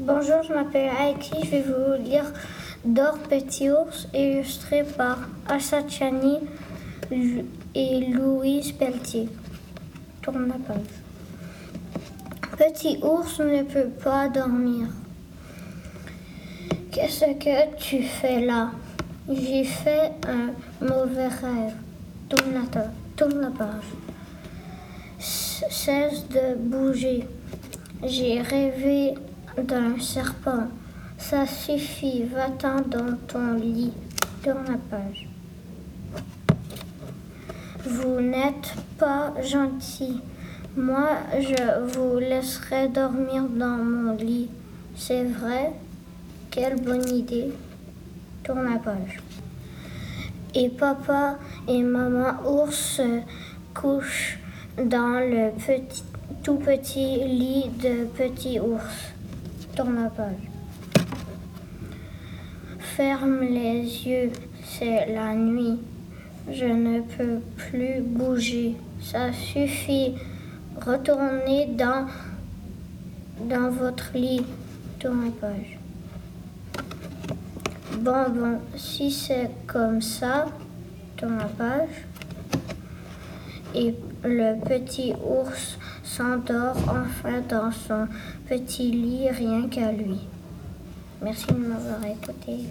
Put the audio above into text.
Bonjour, je m'appelle Aiki. Je vais vous lire D'or Petit Ours, illustré par Assa Chani et Louise Pelletier. Tourne la page. Petit ours ne peut pas dormir. Qu'est-ce que tu fais là? J'ai fait un mauvais rêve. Tourne la, tourne la page. Cesse de bouger. J'ai rêvé d'un serpent. Ça suffit, va-t'en dans ton lit. Tourne la page. Vous n'êtes pas gentil. Moi, je vous laisserai dormir dans mon lit. C'est vrai? Quelle bonne idée. Tourne la page. Et papa et maman ours couchent dans le petit, tout petit lit de petit ours. Tourne la page. Ferme les yeux, c'est la nuit. Je ne peux plus bouger. Ça suffit. Retournez dans, dans votre lit. Tourne la page. Bon, bon, si c'est comme ça, tourne la page. Et le petit ours s'endort enfin dans son petit lit, rien qu'à lui. Merci de m'avoir écouté.